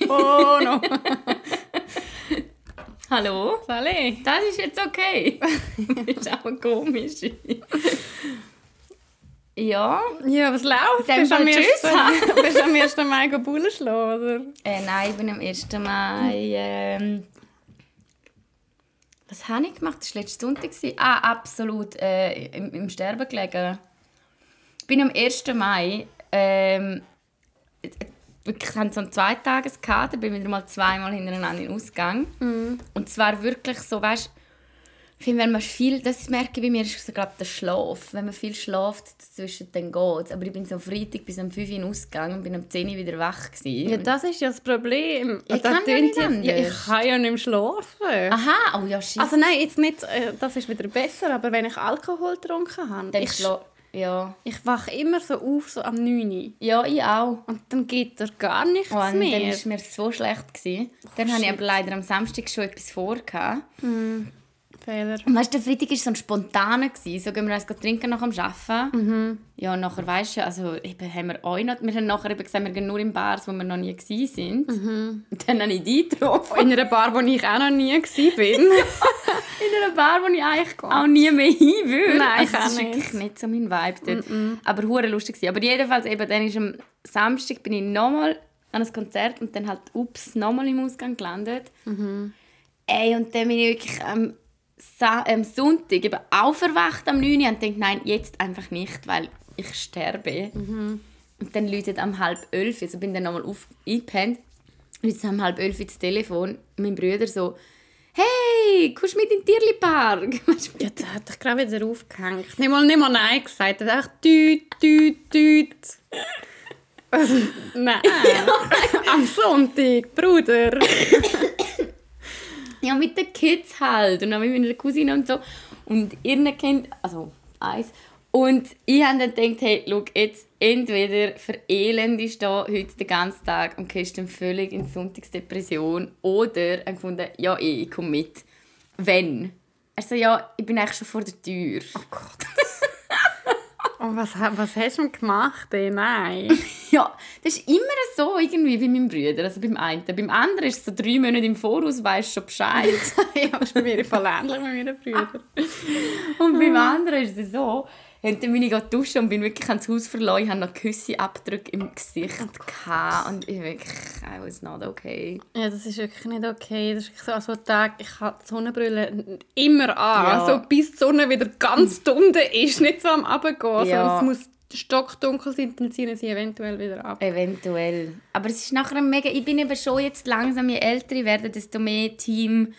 nein. Oh no. Hallo? Sally. Das ist jetzt okay. das ist auch komisch. ja. Ja, was läuft? Dann Bist du am ersten- bist du am 1. Mai Bullen schlagen, oder? Äh, nein, ich bin am 1. Mai. Ähm, was habe ich gemacht? Das war letzten Sonntag. Ah, absolut. Äh, im, Im Sterben gelegen. Ich bin am 1. Mai. Ähm, wirklich haben so einen Zweitageskater, bin wieder mal zweimal hintereinander in den Ausgang. Und zwar wirklich so, weißt ich finde, wenn man viel, das merke ich bei mir, ist so, glaub, der Schlaf. Wenn man viel schlaft, dazwischen dann geht Aber ich bin so am Freitag bis am 5 Uhr in den Ausgang und bin am 10 Uhr wieder wach. Gewesen. Ja, das ist ja das Problem. Ich Das kann ja nicht jetzt- ja, ich anders. kann ja nicht mehr schlafen. Aha, oh ja, shit. Also nein, jetzt nicht, äh, das ist wieder besser, aber wenn ich Alkohol getrunken habe, dann ich, schla- ja. ich wache immer so auf, so am 9 Uhr. ja, ich auch. Und dann geht er gar nichts Oh, und dann mehr. war es mir so schlecht. Gewesen. Dann hatte ich aber leider am Samstag schon etwas vor. gehabt. Fehler. Und weißt du, der Freitag war so ein spontaner. gewesen. So gehen wir eins trinken nach dem Arbeiten. Mhm. Ja, und nachher weißt du, also eben haben wir auch noch, wir haben nachher eben gesagt, wir gehen nur in Bars, wo wir noch nie gewesen sind. Mhm. Und dann habe ich die getroffen. In einer Bar, wo ich auch noch nie war. bin. In einer Bar, wo ich eigentlich auch nie mehr hin will. Nein, ich also, das ist nicht. wirklich nicht so mein Vibe dort. Aber hure lustig gewesen. Aber jedenfalls eben, dann ist am Samstag bin ich nochmal an ein Konzert und dann halt ups nochmal im Ausgang gelandet. Mhm. Ey, und dann bin ich wirklich am, Sa am Sonntag eben aufgewacht am 9 Uhr und denke, nein, jetzt einfach nicht, weil ich sterbe. Mhm. Und dann läutet am halb elf, also bin dann nochmal auf eingepennt, läutet am halb elf ins Telefon, mein Bruder so, «Hey, kommst du mit in den Tierli-Park?» Ja, da hat ich gerade wieder aufgehängt. Nicht mal, nicht mal Nein gesagt. Er hat einfach «Düt, düt, düt». Also, nein. Am Sonntag, Bruder. Ja, mit den Kids halt. Und dann mit meiner Cousine und so. Und ihren Kind, also eins. Und ich habe dann gedacht, hey, schau, jetzt entweder verelendest du heute den ganzen Tag und gehst dann völlig in Sonntagsdepression oder habe gefunden, ja, ich komme mit. Wenn? Er so, ja, ich bin eigentlich schon vor der Tür. Oh Gott. Und was, was hast du gemacht? Ey? Nein. Ja, das ist immer so irgendwie bei meinem Bruder, also beim einen. Beim anderen ist es so drei Monate im Voraus, weisst schon Bescheid. ja, das ist bei mir voll ähnlich mit meinen Brüdern. Und beim anderen ist es so, und dann bin ich duschen und bin wirklich ans Haus verloren. Ich hatte noch Küsse-Abdrücke im Gesicht. gehabt und ich wirklich, I was not okay. Ja, das ist wirklich nicht okay. Das ist wirklich so an so einem Tag, ich habe die Sonnenbrille immer an, Ja. so bis die Sonne wieder ganz dunkel ist, nicht so am Abgehen. Ja. So, es muss stockdunkel sein, dann ziehen sie eventuell wieder ab. Eventuell. Aber es ist nachher mega, ich bin eben schon jetzt langsam, je älter ich werde, desto mehr Team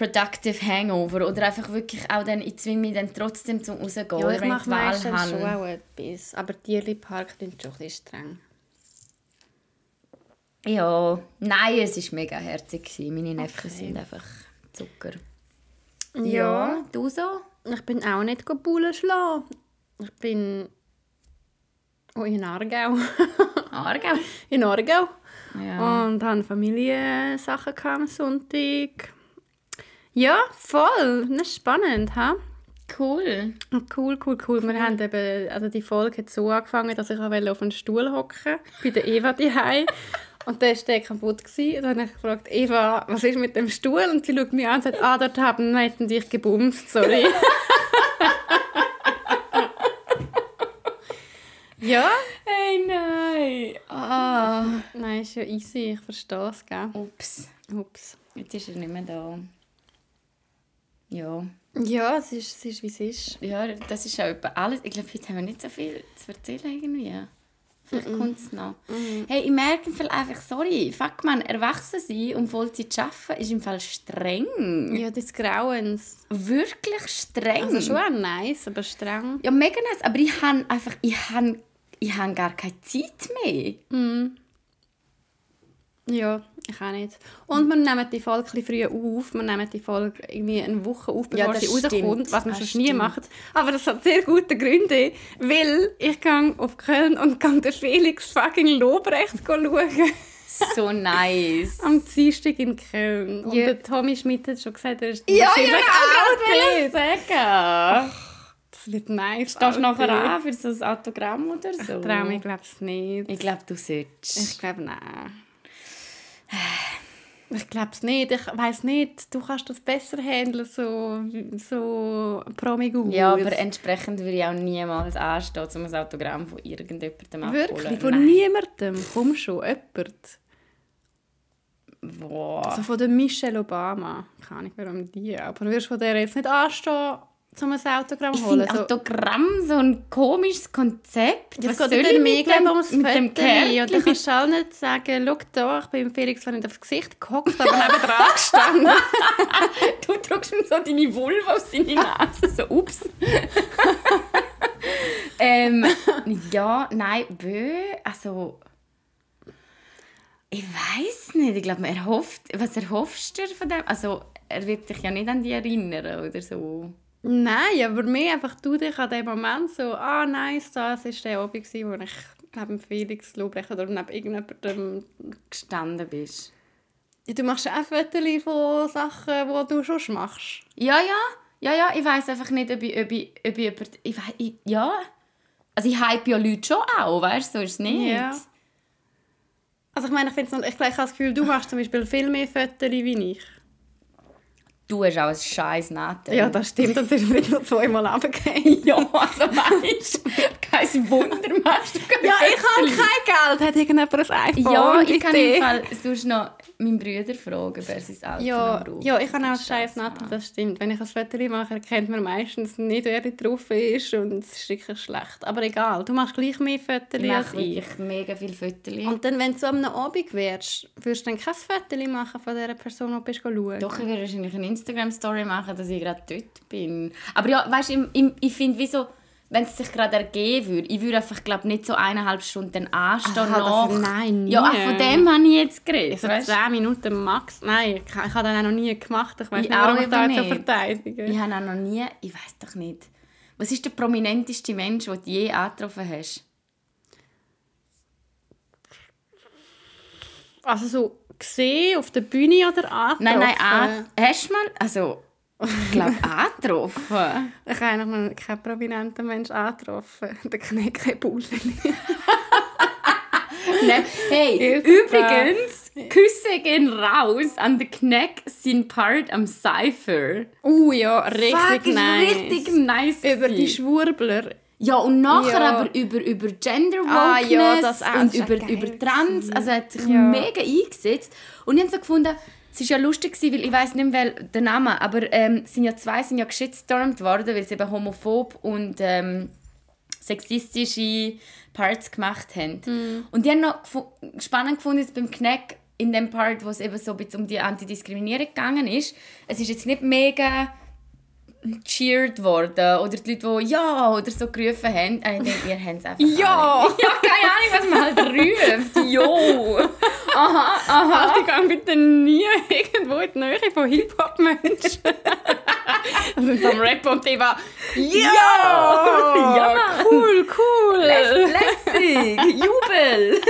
Productive Hangover oder einfach wirklich auch dann, ich zwinge mich dann trotzdem zum rausgehen, Ja, ich wenn mache die Wahl meistens schon auch etwas. Aber Tierli-Park klingt schon ein bisschen streng. Ja, nein, es war mega herzig. Meine Neffen sind einfach Zucker. Ja, du so? Ich bin auch nicht Bullen schlagen. Ich bin... Oh, in Aargau. Aargau? in Aargau. Ja. Und hatte Familiensachen am Sonntag. Ja, voll. Das ist spannend, ha? Cool. Cool, cool, cool. Wir haben eben, also die Folge hat so angefangen, dass ich auch auf einen Stuhl hocken bei der Eva daheim. Und der war der kaputt. Gewesen. Und dann habe ich gefragt, Eva, was ist mit dem Stuhl? Und sie schaut mich an und sagt, ah, dort haben wir hätten dich gebumst, sorry. ja? Hey, nein. Ah. Nein, ist ja easy, ich verstehe es, gell? Ups. Ups. Jetzt ist er nicht mehr da. Ja. Ja, es ist, es ist wie es ist. Ja, das ist auch etwa alles. Ich glaube, heute haben wir nicht so viel zu erzählen irgendwie. Vielleicht kommt es noch. Hey, ich merke im Fall einfach, sorry, fuck man, erwachsen sein und Vollzeit arbeiten ist im Fall streng. Ja, des Grauens. Wirklich streng. Also schon auch nice, aber streng. Ja, mega nice, aber ich habe einfach, ich habe, ich habe gar keine Zeit mehr. Ja, ich auch nicht. Und wir nehmen die Folge ein früher auf. Wir nehmen die Folge irgendwie eine Woche auf, bevor das sie rauskommt, was Das sonst nie machen. Aber das hat sehr gute Gründe, weil ich gehe auf Köln und gehe den Felix fucking Lobrecht schauen. So nice. Am Dienstag in Köln. Und Ja. der Tommy Schmidt hat schon gesagt, er ist Ja, wahrscheinlich ja, auch ich dort. Das wird nice. Stehst du nachher an für so ein Autogramm oder so? Ich traue mich, glaube ich, nicht. Ich glaube, du solltest. Ich glaube, nein. Ich glaube es nicht. Ich weiß nicht, du kannst das besser handeln, so, so promigus. Ja, aber entsprechend würde ich auch niemals anstehen, um ein Autogramm von irgendjemandem abholen. Wirklich? Von Nein. niemandem? Komm schon, jemand. Boah. Also von der Michelle Obama. Keine Ahnung, warum die. Aber du wirst von der jetzt nicht anstehen, um ein Autogramm ich zu holen. finde So, Autogramm so ein komisches Konzept. es Was geht soll dann ich dem, ums mit dem Foto. Und dann Kärtchen? kannst du auch nicht sagen, schau da, ich bin Felix zwar nicht aufs Gesicht gehockt, aber nebenan gestanden. Du drückst ihm so deine Vulva auf seine Nase, so ups. ähm, ja, nein, bö, also... Ich weiß nicht, ich glaube, er hofft... Was erhoffst du von dem? Also, er wird dich ja nicht an die erinnern oder so. Nein, aber mehr einfach du dich an dem Moment so, ah nice, das war der Abend, wo ich neben Felix Lobrecht oder neben irgendjemandem... Gestanden bist. Du machst auch Fotos von Sachen, die du schon machst. Ja, ja. Ja, ja, ich weiß einfach nicht, ob ich, ob ich, ob ich, über, ich, ich Ja. Also ich hype ja Leute schon auch, weißt du, so ist es nicht. Ja. Also ich meine, ich, find's noch, ich, ich habe das Gefühl, du machst zum Beispiel viel mehr Fotos wie ich. Du hast auch ein scheiß Nattel. Ja, das stimmt, und es ist nur zweimal runtergefallen. Ja, also weißt kein Wunder machst du Ja, ich habe kein Geld. Hat irgendjemand ein iPhone? Ja, ich kann im Fall sonst noch meinen Bruder fragen, ob er sein Auto Ja, braucht. ja, ich habe auch Scheiß scheiß Nattel, das stimmt. Wenn ich ein Foto mache, erkennt man meistens nicht, wer drauf ist und es ist sicher schlecht. Aber egal, du machst gleich mehr Fotos als ich. ich mega viele Fotos. Und dann, wenn du am Abend wärst, würdest du dann kein Foto machen von dieser Person, die du bist schauen? Doch, ich würde wahrscheinlich eine Instagram-Story machen, dass ich gerade dort bin. Aber ja, weißt du, ich, ich, ich finde, wieso, wenn es sich gerade ergeben würde, ich würde einfach, glaube nicht so eineinhalb Stunden anstehen Aha, das- nein, nie. Ja, ach, von dem habe ich jetzt geredet, So weißt du? 10 Minuten max. Nein, ich, ich habe das auch noch nie gemacht. Ich weiß Ich nicht, warum auch ich da eben jetzt so verteidige. Ich habe auch noch nie... Ich weiß doch nicht. Was ist der prominenteste Mensch, den du je angetroffen hast? Also so gesehen auf der Bühne oder angetroffen? Nein, nein, an, hast du mal... Also, ich glaube, angetroffen. Ich habe noch keinen prominenten Menschen angetroffen. Der Knecke Bull vielleicht. Nein. Hey, Hilfe. übrigens, Küsse gehen raus an den Kneck sind Part am Cypher. Uh ja, richtig Fuck, nice. richtig nice. Über die. Schwurbler. Ja, und nachher Ja. aber über, über Gender Ah, ja, und über, über Trans. Also er hat sich Ja. mega eingesetzt. Und ich habe so gefunden, es war ja lustig, weil ich weiß nicht mehr den Namen, aber ähm, sind ja zwei sind ja geschitstormt worden, weil sie eben homophob und ähm, sexistische Parts gemacht haben. Mhm. Und die haben noch spannend gefunden jetzt beim Kneck in dem Part, wo es eben so ein bisschen um die Antidiskriminierung gegangen ist. Es ist jetzt nicht mega cheered worden oder die Leute, die «Ja!» oder so gerufen haben. Äh, Ich denke, ihr habt es einfach Ja! alle. Ja, keine Ahnung, was man halt ruft. «Jo!» Aha, aha. Halt, ich gehe bitte nie irgendwo in die Nähe von Hip-Hop-Menschen. also so am Rap und war «Ja! Ja. Cool, cool!» Lässig! Jubel!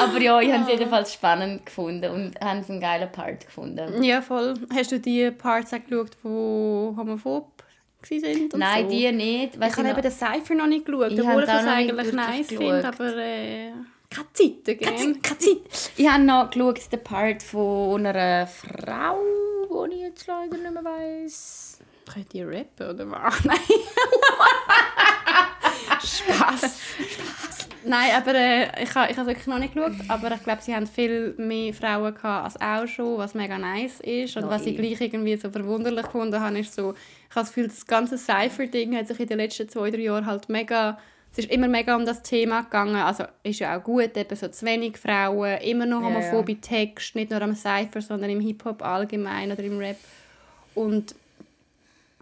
Aber ja, ich habe es jedenfalls spannend gefunden und habe es einen geilen Part gefunden. Ja, voll. Hast du die Parts auch geschaut, die homophob waren? Und Nein, so? die nicht. Ich habe noch- eben den Cypher noch nicht geschaut, Ich obwohl ich es eigentlich nice finde, aber äh, keine Zeit Keine gell? Zeit, keine Zeit. Ich habe noch geschaut, den Part von einer Frau, die ich jetzt leider nicht mehr weiss. Könnt ihr rappen oder was? Nein. Spaß. Spaß. Nein, aber äh, ich habe ich habe wirklich noch nicht geschaut, aber ich glaube, sie haben viel mehr Frauen gehabt als auch schon, was mega nice ist. Und Ja, was ich eh. gleich irgendwie so verwunderlich gefunden habe, ist so, ich habe das Gefühl, das ganze Cypher-Ding hat sich in den letzten zwei, drei Jahren halt mega, es ist immer mega um das Thema gegangen. Also ist ja auch gut, eben so zu wenig Frauen, immer noch homophobe Texte, nicht nur am Cypher, sondern im Hip-Hop allgemein oder im Rap. Und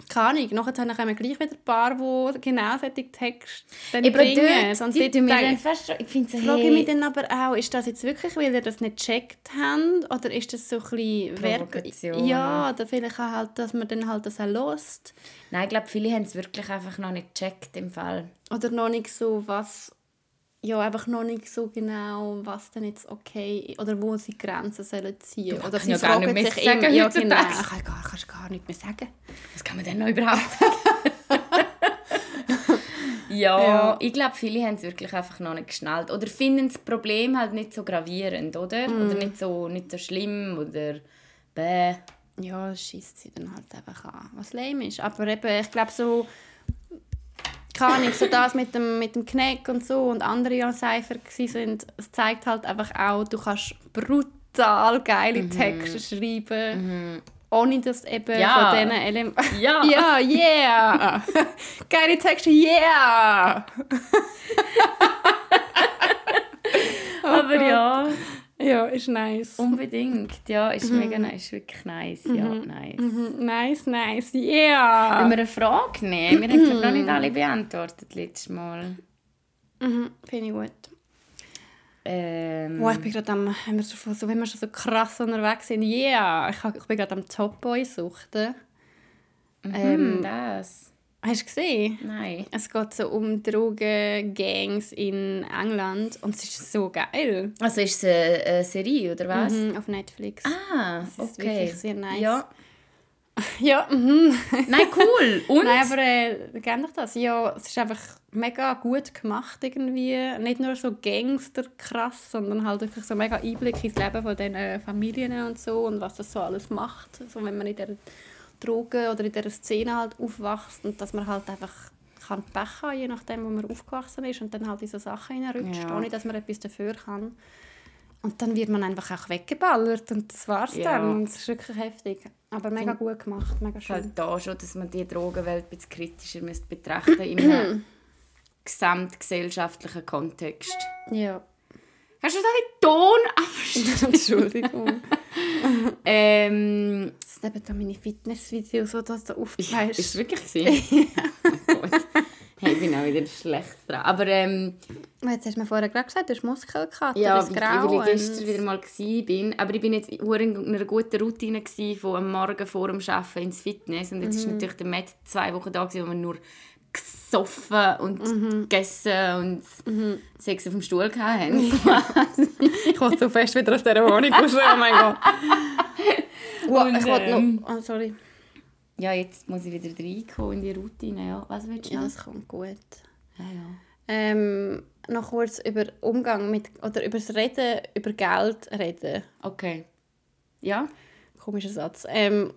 keine Ahnung, nachher habe ich eben gleich wieder ein paar, die genau solche Texte dann Eben bringen. dort, die mir dann fast schon... Ich finde so, frage ich mich dann aber auch, ist das jetzt wirklich, weil ihr das nicht gecheckt habt? Oder ist das so ein bisschen Provokation. Ja, oder vielleicht auch halt, dass man dann halt das auch lost. Nein, ich glaube, viele haben es wirklich einfach noch nicht gecheckt im Fall. Oder noch nicht so, was... Ja, einfach noch nicht so genau, was denn jetzt okay oder wo sie Grenzen sollen ziehen. Du Oder sie ja gar nicht fragen mehr sich sagen immer, ja, genau, ich kann gar, kannst gar nicht mehr sagen. Was kann man denn noch überhaupt sagen? Ja, Ja. ich glaube, viele haben es wirklich einfach noch nicht geschnallt. Oder finden das Problem halt nicht so gravierend, oder? Mhm. Oder nicht so, nicht so schlimm, oder bäh. Ja, das schießt sie dann halt einfach an, was lame ist. Aber eben, ich glaube so, keine Ahnung, so das mit dem, mit dem Kneck und so und andere ja Cypher sind, es zeigt halt einfach auch, du kannst brutal geile Texte schreiben, ohne dass eben Ja. von diesen Elementen... Ja. ja, yeah! geile Texte, yeah! Aber ja, Ja, ist nice. unbedingt. Ja, ist mega nice, ist wirklich nice. Ja, nice. Mhm, Nice, nice, yeah! Wenn wir eine Frage nehmen, wir haben noch nicht alle beantwortet letztes Mal. Mhm, Finde ich gut. Ähm, Wow, ich bin gerade am, wenn wir, so, so, wenn wir schon so krass unterwegs sind, yeah, ich, ich bin gerade am Top Boy suchten. ähm, das. Hast du gesehen? Nein. Es geht so um Drogengangs in England und es ist so geil. Also ist es eine, eine Serie, oder was? Mhm, auf Netflix. Ah, ist okay. wirklich sehr nice. Ja. Ja, mhm. Nein, cool. Und? Nein, aber äh, kennt ich das? Ja, es ist einfach mega gut gemacht irgendwie. Nicht nur so Gangster krass, sondern halt wirklich so mega Einblick ins Leben von diesen Familien und so und was das so alles macht. So, wenn man in dieser Drogen oder in dieser Szene halt aufwächst und dass man halt einfach kann Pech haben, je nachdem, wo man aufgewachsen ist und dann halt in so Sachen reinrutscht, Ja. ohne dass man etwas dafür kann. Und dann wird man einfach auch weggeballert und das war's Ja. dann. Und es ist wirklich heftig. Aber mega gut gemacht, mega ist halt schön. da schon, dass man die Drogenwelt ein bisschen kritischer müsste betrachten in einem gesamtgesellschaftlichen Kontext. Ja. Hast du da den Ton abgestellt? Entschuldigung. ähm, Das sind eben da meine Fitnessvideos, die du da ist aufzeigst. es wirklich gewesen? Gut. Hey, ich bin auch wieder schlecht dran. Aber ähm, Jetzt hast du mir vorher gerade gesagt, du hast Muskelkater, ja, das Grauen. weil ich gestern wieder mal war. Aber ich bin jetzt in einer guten Routine von am Morgen vor dem Arbeiten ins Fitness. Und jetzt ist natürlich der Matt zwei Wochen da, wo wir nur gesoffen und gegessen und Sex auf dem Stuhl hatten. Ich will so fest wieder aus dieser Wohnung raus, oh mein Gott. Wow, Und, ich wollte ähm, noch... Oh, sorry. ja, jetzt muss ich wieder reinkommen in die Routine. Ja. Was willst du Ja, noch? das kommt gut. Ja, ja. Ähm, noch kurz über Umgang mit... Oder über das Reden, über Geld reden. Okay. Ja? Komischer Satz. Ähm,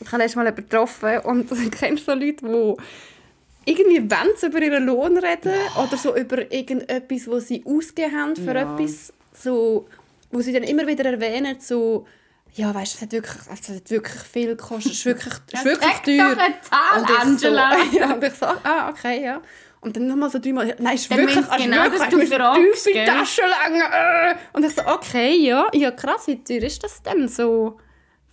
ich habe letztes Mal jemanden getroffen und kennst du so Leute, die irgendwie wollen sie über ihren Lohn reden oder so über irgendetwas, was sie ausgegeben haben für Ja. etwas, so, wo sie dann immer wieder erwähnen, so ja, weißt du, es hat wirklich, es hat wirklich viel gekostet, es ist wirklich, es ist wirklich teuer. doch Zahl, Und ich Angela. So, ja, und ich so, ah, okay, ja. Und dann nochmal so dreimal, ja, nein, ist Dann wirklich, also genau, wirklich, dass du fragst, tiefe? Taschenlänge. Äh. Und ich so, okay, ja, ja, krass, wie teuer ist das denn so?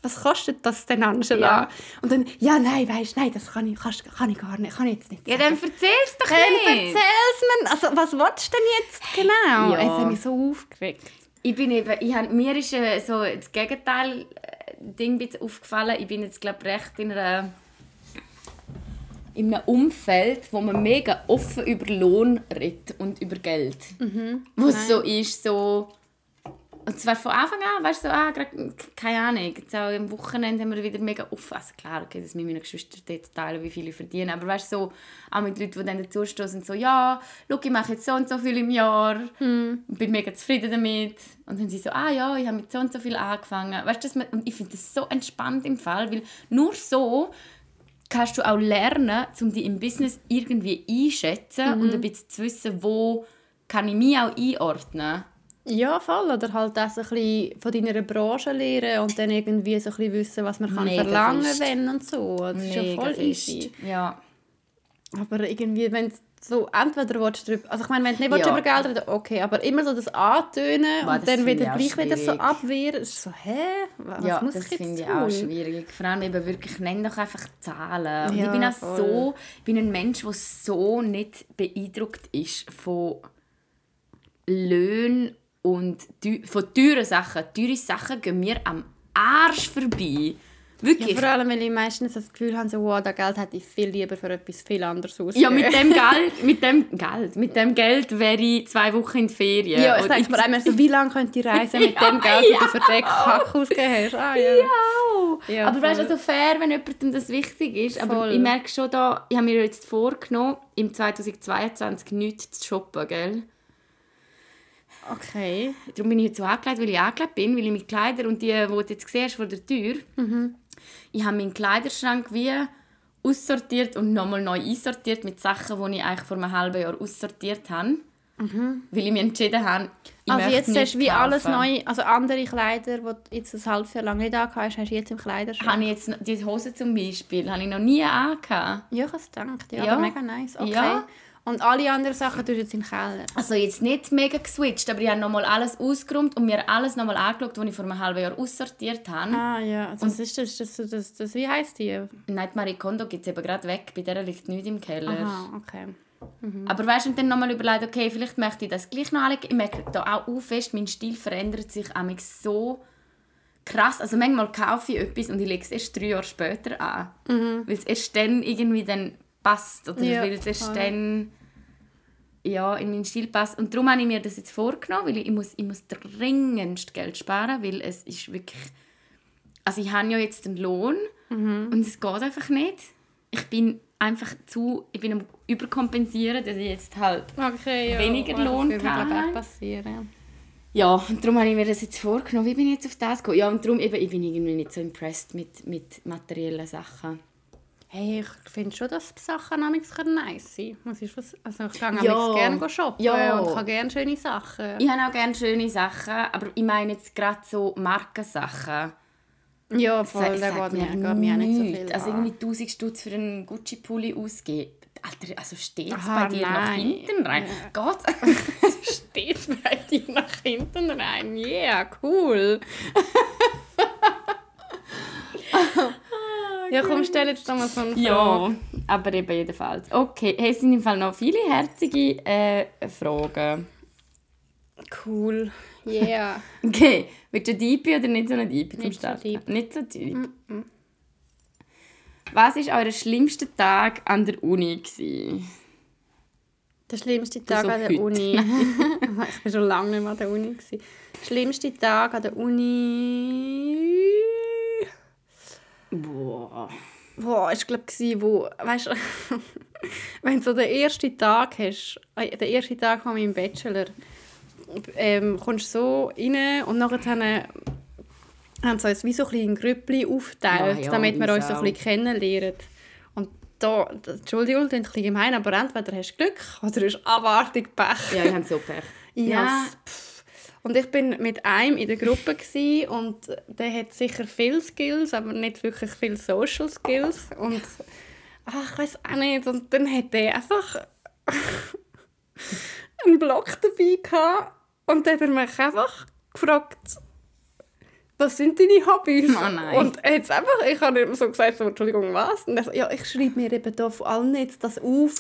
Was kostet das denn, Angela? Ja. Und dann, ja, nein, weißt du, nein, das kann ich, kannst, kann ich gar nicht, kann ich jetzt nicht Ja, sagen. dann erzähl's doch Dann nicht. erzähl's mir. Also, was willst du denn jetzt genau? Ja. Es hat mich so aufgeregt. Ich bin eben, ich hab, mir ist äh, so das Gegenteil äh, Ding aufgefallen. Ich bin jetzt glaube recht in einer in einem Umfeld, wo man mega offen über Lohn redet und über Geld. Wo es so ist, so und zwar von Anfang an, weißt du, so, ah, grad, keine Ahnung, jetzt auch am Wochenende haben wir wieder mega offen, also klar, okay, das mit meinen Geschwistern dort teilen, wie viel ich verdiene, aber weißt du, so, auch mit Leuten, die dann dazustoßen und so, ja, schau, ich mache jetzt so und so viel im Jahr und bin mega zufrieden damit. Und dann sie so, ah ja, ich habe mit so und so viel angefangen. Weißt du, dass man, und ich finde das so entspannt im Fall, weil nur so kannst du auch lernen, um dich im Business irgendwie einschätzen und ein bisschen zu wissen, wo kann ich mich auch einordnen. Ja, voll. Oder halt auch so ein bisschen von deiner Branche lernen und dann irgendwie so ein bisschen wissen, was man kann Mega verlangen fest. wenn und so. Das ist ja Mega voll fest. easy. Ja. Aber irgendwie, wenn du so entweder willst du drüber, also ich meine, wenn du nicht Ja. über Geld reden okay, aber immer so das Antönen Boah, und das dann wieder gleich wieder so abwehren, ist so, hä? Was ja, muss das ich jetzt finde ich tun? auch schwierig. Vor allem eben wirklich, nenn doch einfach Zahlen. Und Ja, ich bin auch voll. so, ich bin ein Mensch, der so nicht beeindruckt ist von Löhnen und von teuren Sachen. Teure Sachen gehen mir am Arsch vorbei. Wirklich. Ja, vor allem, weil ich meistens das Gefühl habe, so, wow, das Geld hätte ich viel lieber für etwas viel anderes ausgegeben. Ja, mit dem Geld, mit dem Geld, mit dem Geld wäre ich zwei Wochen in die Ferien. Ja, ich denke mir einmal so, wie lange könnt ihr reisen mit dem Geld, das du für den Kack ausgegeben hast? Ah, ja. Au! Ja, aber weißt du, also fair, wenn jemandem das wichtig ist. Aber Voll. ich merke schon da, ich habe mir jetzt vorgenommen, im 2022 nichts zu shoppen, gell? Okay. Darum bin ich heute so angelegt, weil ich angelegt bin, weil ich mit Kleidern und die, die du jetzt siehst vor der Tür, ich habe meinen Kleiderschrank wie aussortiert und nochmal neu einsortiert mit Sachen, die ich eigentlich vor einem halben Jahr aussortiert habe. Weil ich mich entschieden habe, ich also jetzt hast du wie kaufen. alles neu, also andere Kleider, die du jetzt ein halbes Jahr lang nicht angehabt hast, hast du jetzt im Kleiderschrank. Habe ich jetzt die Hose zum Beispiel, habe ich noch nie angehabt. Ja, ich habe es gedacht. Ja, Ja. aber mega nice. Okay. Ja. Und alle anderen Sachen tust du jetzt im Keller. Also jetzt nicht mega geswitcht, aber ich habe nochmal alles ausgeräumt und mir alles nochmal angeschaut, was ich vor einem halben Jahr aussortiert habe. Ah ja, also das ist das, das, das, das, wie heisst die? Night Marie Kondo gibt es eben gerade weg, bei der liegt nichts im Keller. Aha, okay. Aber weißt du, und dann nochmal überlegt, okay, vielleicht möchte ich das gleich noch anlegen. Ich merke da auch fest, mein Stil verändert sich amig so krass. Also manchmal kaufe ich etwas und ich lege es erst drei Jahre später an. Weil es erst dann irgendwie dann passt. Oder Ja, weil es erst voll. dann ja, in meinen Stil passt. Und darum habe ich mir das jetzt vorgenommen, weil ich, ich, muss, ich muss dringendst Geld sparen, weil es ist wirklich... Also ich habe ja jetzt einen Lohn und es geht einfach nicht. Ich bin einfach zu... Ich bin am überkompensieren, dass ich jetzt halt Okay, ja. Weniger Oh, Lohn Das gehabt. auch passieren. Ja, und darum habe ich mir das jetzt vorgenommen. Wie bin ich jetzt auf das gekommen? Ja, und darum eben, ich bin irgendwie nicht so impressed mit, mit materiellen Sachen. Hey, ich finde schon, dass Sachen manchmal nice sein können. Was ist was? Also ich gehe Ja. ja. gerne shoppen Ja. und ich habe gerne schöne Sachen. Ich habe auch gerne schöne Sachen, aber ich meine jetzt gerade so Markensachen. Ja, Das voll, der sagt geht mir, geht mir auch nicht so viel Also irgendwie 1000 Stutz für einen Gucci-Pulli ausgeben. Alter, also steht es Ah, bei dir nach hinten rein? Geht steht bei dir nach hinten rein. Yeah, cool. ja, komm, stell jetzt doch mal so eine Frage. Ja, aber eben jedenfalls. Okay, hey, es sind im Fall noch viele herzige äh, Fragen. Cool. Yeah. Okay, willst du deep oder nicht so eine deep zum Nicht so deep. Nicht so deep. Was war euer schlimmster Tag an der Uni? Gewesen? Der schlimmste Tag so an der heute. Uni. ich war schon lange nicht mehr an der Uni. Gewesen. Der schlimmste Tag an der Uni. Boah. Boah, ich glaube, wo, weißt du, wenn du so den ersten Tag hast, äh, den ersten Tag von meinem Bachelor, ähm, kommst du so rein und nachher haben, sie uns wie so ein bisschen Grüppli aufgeteilt, Ja, ja, damit wir uns so ein bisschen kennenlernen. Und da, Entschuldigung, das ist ein bisschen gemein, aber entweder hast du Glück oder hast abartig Pech. Ja, ich habe so Pech. Ja. Und ich bin mit einem in der Gruppe und der hat sicher viele Skills, aber nicht wirklich viele Social Skills. Und ach, ich weiß auch nicht. Und dann hat er einfach einen Block dabei gehabt und dann hat er mich einfach gefragt, was sind deine Hobbys? Oh nein. Und jetzt einfach, ich habe ihm so gesagt, so, Entschuldigung, was? Und er so, ja, ich schreibe mir eben da von allen jetzt das auf,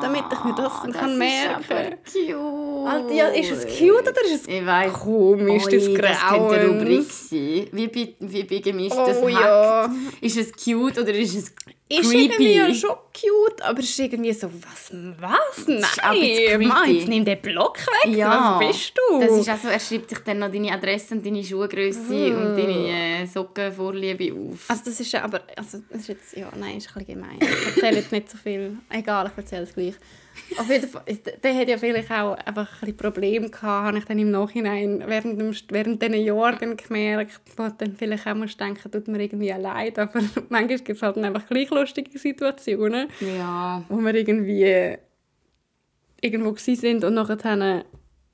damit ich mir das, dann kann merken Ah, Ist aber cute. Alter, ja, ist es cute oder ist es Ich weiß. komisch, das Ui, das könnte eine Rubrik Grauen? sein. Wie bei, wie bei gemischtes Oh ja. Ist es cute oder ist es Ist creepy? irgendwie ja schon cute, aber es ist irgendwie so, was, was? Nein, Mann, jetzt nimm den Block weg, Ja, was bist du? Das ist also, er schreibt sich dann noch deine Adresse und deine Schuhgröße und deine äh, Sockenvorliebe auf. also das ist aber, also, das ist jetzt, ja, nein, ist ein bisschen gemein. Ich erzähle jetzt nicht so viel. Egal, ich erzähle es gleich. Auf jeden Fall, der hat ja vielleicht auch einfach ein Probleme gehabt, habe ich dann im Nachhinein während, dem, während diesen Jahren dann gemerkt, wo dann vielleicht auch musst denken, tut mir irgendwie leid, aber manchmal gibt es halt einfach gleich lustige Situationen. ja. wo wir irgendwie irgendwo gsi sind und nachher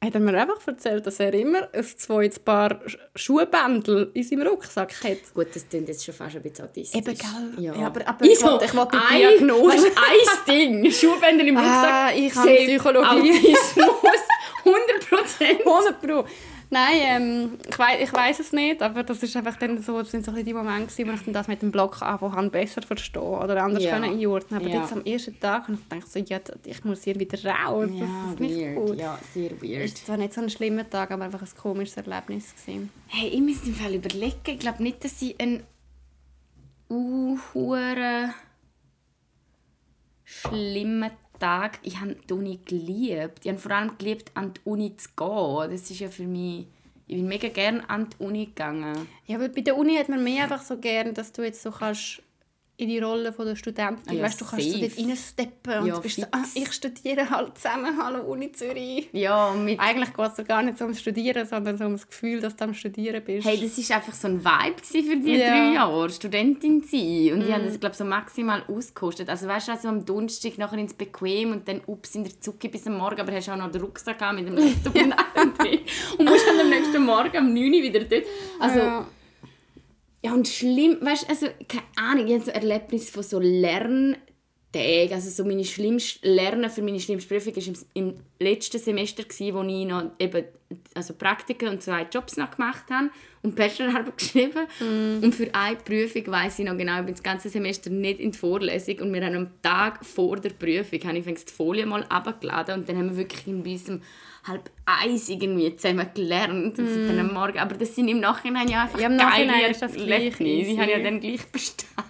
hat er mir einfach erzählt, dass er immer ein zweites Paar Sch- Schuhbändel in seinem Rucksack hat. Gut, das klingt jetzt schon fast ein bisschen autistisch. Eben, gell? Ja, Ja, aber- aber ich will- ich will die ein, Diagnose. Weißt, ein Ding, Schuhbänder im Rucksack. Ah, ich habe Psychologie. Autismus, 100 Prozent. 100 Pro. Nein, ähm, ich, weiss, ich weiß es nicht, aber das ist einfach dann so, das sind so ein die Momente, wo ich dann das mit dem Blog anfangen besser verstehen oder anders Ja. können einordnen. Aber Ja. jetzt am ersten Tag habe ich gedacht, so, ja, ich muss hier wieder raus. Ja, das ist nicht weird. gut. Ja, sehr weird. Es war nicht so ein schlimmer Tag, aber einfach ein komisches Erlebnis. Gewesen. Hey, ich muss im Fall überlegen. Ich glaube nicht, dass ich einen uh, schlimmen Tag. Ich habe die Uni geliebt. Ich habe vor allem geliebt, an die Uni zu gehen. Das ist ja für mich ich bin mega gerne an die Uni gegangen. Ja, aber bei der Uni hat man mehr einfach so gern, dass du jetzt so kannst in die Rolle von der Studentin, Ja, weißt du, kannst so safe. dort reinsteppen und Ja, bist so, ah, ich studiere halt zusammen, hallo Uni Zürich. Ja, mit Eigentlich geht es gar nicht so ums Studieren, sondern so ums Gefühl, dass du am Studieren bist. Hey, das war einfach so ein Vibe für die Ja. drei Jahre, Studentin zu sein. Und ich Mhm. habe das, glaube so maximal ausgekostet. Also weißt du, also am Donnerstag nachher ins Bequem und dann ups in der Zucke bis am Morgen, aber hast auch noch den Rucksack mit dem Laptop und allem drin. Und musst dann am nächsten Morgen um 9 Uhr wieder dort. Also, ja. Ja. und schlimm, weißt du, also keine Ahnung, ich habe so Erlebnis von so Lerntagen, also so meine schlimmste, Lernen für meine schlimmste Prüfung war im, im letzten Semester, gewesen, wo ich noch eben, also Praktika und zwei Jobs noch gemacht habe und Bachelorarbeit geschrieben. Und für eine Prüfung weiss ich noch genau, ich bin das ganze Semester nicht in die Vorlesung und wir haben am Tag vor der Prüfung habe ich die Folie mal abgeladen und dann haben wir wirklich in diesem halb eins irgendwie zusammen gelernt und dann am Morgen, aber das sind im Nachhinein ja einfach Ja, im geile Nachhinein ist das Erlebnisse. Ich habe ja dann gleich bestanden,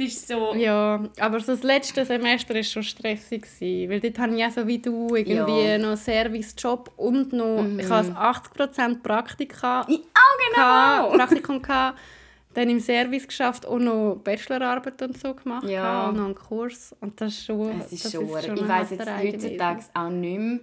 Es ist so... Ja, aber so das letzte Semester war schon stressig, gewesen, weil dort habe ich auch so wie du irgendwie Ja. noch Servicejob und noch, ich hatte 80% Praktika, Auch genau! gehabt, Praktikum gehabt, dann im Service geschafft und noch Bachelorarbeit und so gemacht Ja. und noch einen Kurs und das ist schon, Es ist das schon, ist ich eine weiss jetzt heutzutage auch nicht mehr.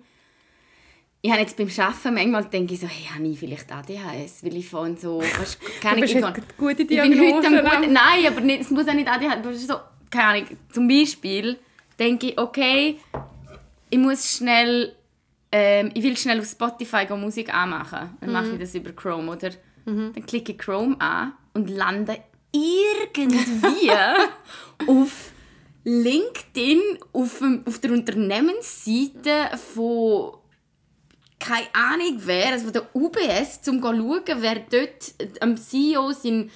Ich habe jetzt beim Arbeiten manchmal denke ich so, hey, habe ich vielleicht ADHS? Weil ich von so, weißt, keine Du bist Ahnung, jetzt gute ich bin heute Diagnose. am guten, nein, aber nicht, es muss auch nicht ADHS, ist so, keine Ahnung, zum Beispiel denke ich, okay, ich muss schnell, ähm, ich will schnell auf Spotify Musik anmachen. Dann mache ich das über Chrome, oder? Dann klicke ich Chrome an und lande irgendwie auf LinkedIn, auf, auf der Unternehmensseite von keine Ahnung wer, also von der UBS, um zu schauen, wer dort am CEO sein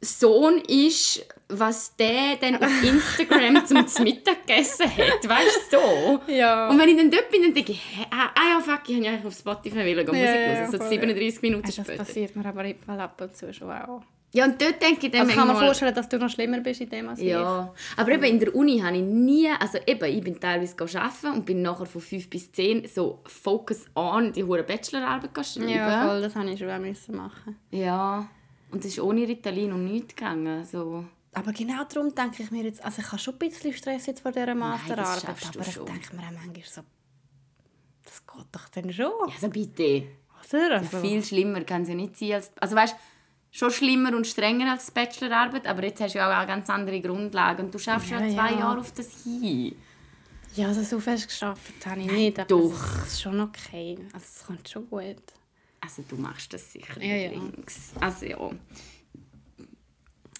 Sohn ist, was der dann auf Instagram zum Mittag gegessen hat. Weißt du so? Ja. Und wenn ich dann dort bin, dann denke ich, ah ah ja, fuck, ich habe ja eigentlich auf Spotify wollen, Ja, Musik ja, hören. So voll. 37 Minuten das später. passiert mir aber ab und zu schon auch. Ja, und dort denke ich dann Also kann man vorstellen, dass du noch schlimmer bist in dem als ich. Ja, aber eben in der Uni habe ich nie, also eben, ich bin teilweise arbeiten und bin nachher von 5 bis 10 so focus on die hure Bachelorarbeit schreiben. Ja, voll, das habe ich schon auch müssen machen. Ja, und es ist ohne Ritalin und nichts gegangen. So. Aber genau darum denke ich mir jetzt, also ich habe schon ein bisschen Stress jetzt vor dieser Masterarbeit, schaffst du aber ich denke mir auch manchmal so, das geht doch dann schon, Also bitte, oder? Also, viel schlimmer kann es ja nicht sein. Als, also weißt schon schlimmer und strenger als die Bachelorarbeit, aber jetzt hast du ja auch eine ganz andere Grundlage und du schaffst ja, Ja, zwei ja. Jahre auf das hin. ja, also so fest geschafft habe ich nicht, aber doch. es ist schon okay, also es kommt schon gut. Also du machst das sicher Ja, ja. übrigens. Also ja. Also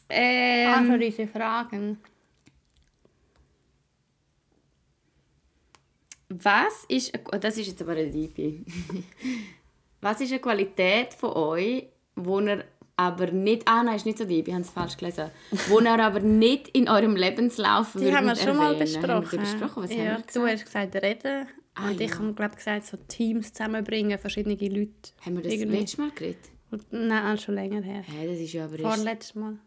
Ähm, diese Fragen. was ist, oh, das ist jetzt aber eine Liebe. was ist eine Qualität von euch, wo ihr aber nicht, ah nein, ist nicht so deep, ich habe es falsch gelesen, wo ihr aber nicht in eurem Lebenslauf Die haben wir schon mal erwähnen? Wir besprochen. besprochen? Was ja, haben wir du gesagt? hast gesagt, reden. Ah, und ich ja. habe glaube gesagt, so Teams zusammenbringen, verschiedene Leute. Haben wir das Irgendwie. letztes Mal geredet? Nein, schon länger her. Hä, das ist ja aber. Vorletztes Mal.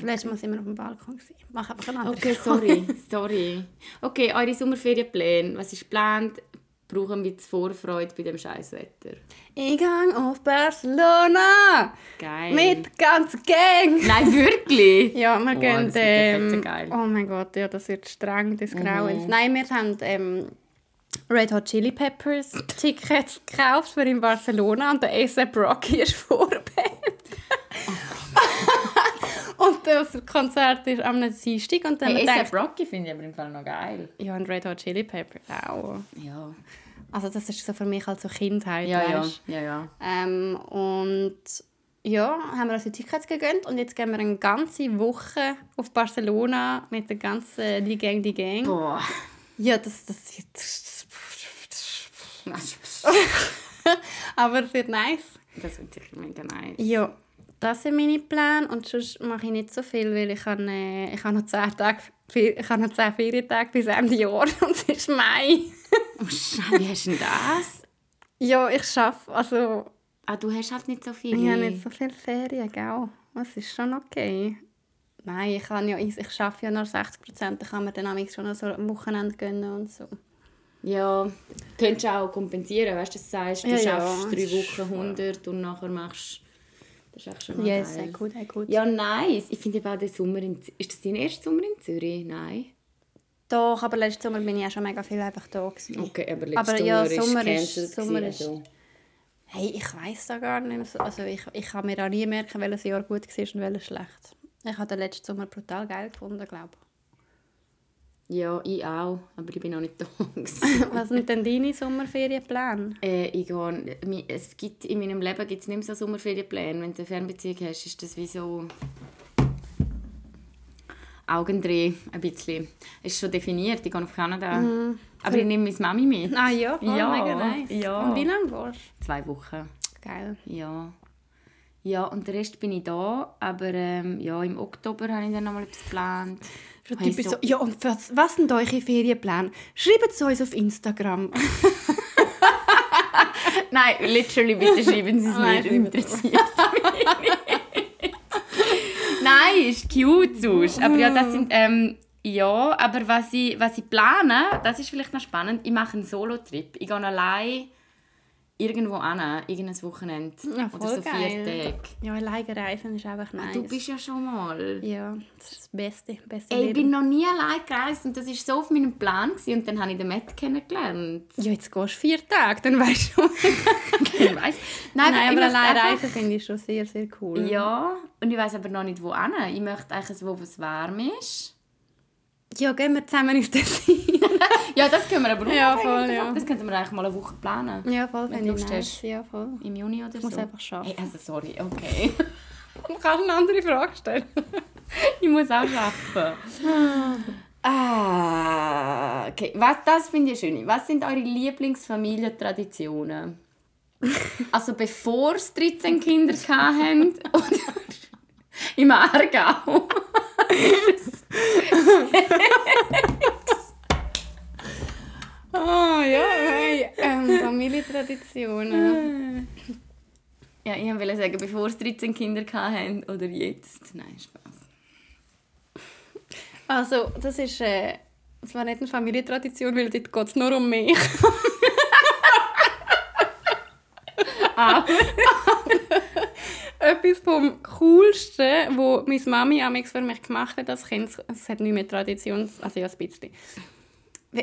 Letztes Mal sind wir auf dem Balkon. gewesen. Mach einfach eine andere Okay, sorry, sorry. Okay, eure Sommerferienpläne, was ist geplant? Brauchen wir jetzt Vorfreude bei dem scheiß Wetter? Ich gehe auf Barcelona! Geil. Mit ganzen Gang! Nein, wirklich? Ja, wir Oh, gehen. das Ähm. Mhm. oh mein Gott, ja, das wird streng des Grauens. Nein, wir haben ähm, Red Hot Chili Peppers Tickets gekauft für in Barcelona und der A$AP Rocky ist Vorband. und das Konzert ist am Dienstag und dann Hey, ASAP Rocky finde ich aber im Fall noch geil. ja und Red Hot Chili Peppers auch. Ja. Also das ist so für mich halt so Kindheit, Ja, ja, weisst. ja, ja. Ähm, und ja, haben wir uns die Tickets gegönnt und jetzt gehen wir eine ganze Woche auf Barcelona mit der ganzen Die Gang, Die Gang. Boah. Ja, das, das, das, Das aber es wird nice. wird sicher mega nice. Ja, das sind meine Pläne und sonst mache ich nicht so viel, weil ich habe, äh, ich habe noch zehn Tage, ich habe noch zehn Ferientage bis Ende Jahr und es ist Mai. Oh, wie hast du denn das? Ja, ich schaffe, also Ah, du hast halt nicht so viel. ich habe nicht so viele Ferien, gell? Das ist schon okay. Nein, ich, kann ja, ich, ich arbeite ja nur 60 Prozent, da kann man dann schon noch so ein Wochenende gönnen und so. Ja, könntest du auch kompensieren, weißt du, das sagst, du Ja, ja, schaffst drei das ist Wochen 100 und nachher machst das ist echt schon mal Yes, geil. sehr gut, sehr gut. Ja, nice. Ich finde auch den Sommer in Z Ist das dein erster Sommer in Zürich? Nein. Doch, aber letzten Sommer bin ich auch schon mega viel einfach da gewesen. Okay, aber letztes Aber Sommer ja, ist Sommer ist- cancelled Sommer gewesen, ist- also. Hey, ich weiß da gar nicht Also ich, ich kann mir auch nie merken, welches Jahr gut war und welches schlecht. Ich habe den letzten Sommer brutal geil gefunden, glaube Ja, ich auch, aber ich bin noch nicht da. Was sind denn deine Sommerferienpläne? äh, ich gehe, es gibt, in meinem Leben gibt es nicht mehr so Sommerferienpläne. Wenn du eine Fernbeziehung hast, ist das wie so... Augendreh, ein bisschen. Es ist schon definiert, ich gehe auf Kanada. Aber ich nehme meine Mami mit. Ah ja, voll Ja, mega nice. ja. Und wie lange warst Zwei Wochen. du? Geil. Ja. Ja, und den Rest bin ich da. Aber ähm, ja, im Oktober habe ich dann nochmal etwas geplant. Ich typisch so- so, ja, und was, was sind eure Ferienpläne? Schreibt es uns auf Instagram. Nein, literally, bitte schreiben Sie es mir, das interessiert mich nicht. Nein, ist cute sonst. Aber ja, das sind, ähm, ja, aber was ich, was ich plane, das ist vielleicht noch spannend, ich mache einen Solo-Trip. Ich gehe allein irgendwo hin, irgendein Wochenende. Ja, oder so vier geil. Tage. Ja, alleine reisen ist einfach nice. Du bist ja schon mal. Ja, das ist das Beste. Beste Ey, ich bin noch nie allein gereist und das war so auf meinem Plan. Gewesen. Und dann habe ich den Matt kennengelernt. Ja, jetzt gehst du vier Tage, dann weißt du. ich weiss. Nein, ich aber möchte allein einfach- reisen finde ich schon sehr, sehr cool. Ja, und ich weiß aber noch nicht, wo hin. Ich möchte eigentlich wo es warm ist. Ja, gehen wir zusammen ins Tessin. Ja, das können wir aber auch Ja, voll, ja. Das könnten wir eigentlich mal eine Woche planen. ja, voll, Wenn finde du nice. Ja, voll. Im Juni oder Ich so. muss einfach schaffen. Hey, also sorry, okay. Du kannst eine andere Frage stellen. ich muss auch arbeiten. ah, okay. Was, das finde ich schön. Was sind eure Lieblingsfamilientraditionen? Also bevor es 13 Kinder hatten oder im Aargau? Oh ja, hey, ähm, Familientraditionen. Ja, ich wollte sagen, bevor es 13 Kinder hatten oder jetzt. Nein, Spaß. Also, das ist äh, das war nicht eine Familientradition, weil dort geht es nur um mich. Ah. Etwas vom Coolsten, was meine Mami amigs für mich gemacht hat als Kind, es hat nicht mehr Tradition, also ja, ein bisschen.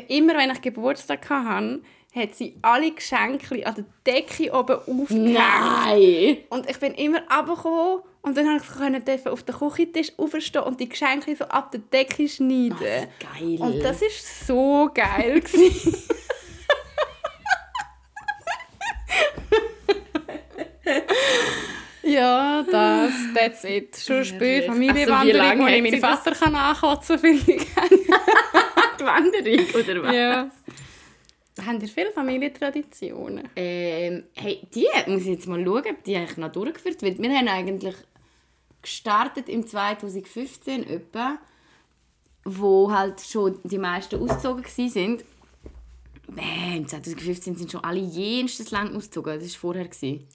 Immer wenn ich Geburtstag hatte, hat sie alle Geschenke an der Decke oben aufgehängt. Nein! Und ich bin immer runtergekommen und dann konnte ich dürfen auf den Küchentisch aufstehen und die Geschenke so ab der Decke schneiden. Geil. Und das war so geil. ja, das, that's it. Schon spät Also, Familienwanderung, lange wo ich meinen sie das- Vater kann ankotzen kann, finde ich. die Wanderung, oder was? ja. Haben ihr viele Familientraditionen? Ähm, hey, die muss ich jetzt mal schauen, ob die eigentlich noch durchgeführt wird. Wir haben eigentlich gestartet im 2015 etwa, wo halt schon die meisten ausgezogen waren. Im 2015 sind schon alle jenstes lang ausgezogen. Das war vorher.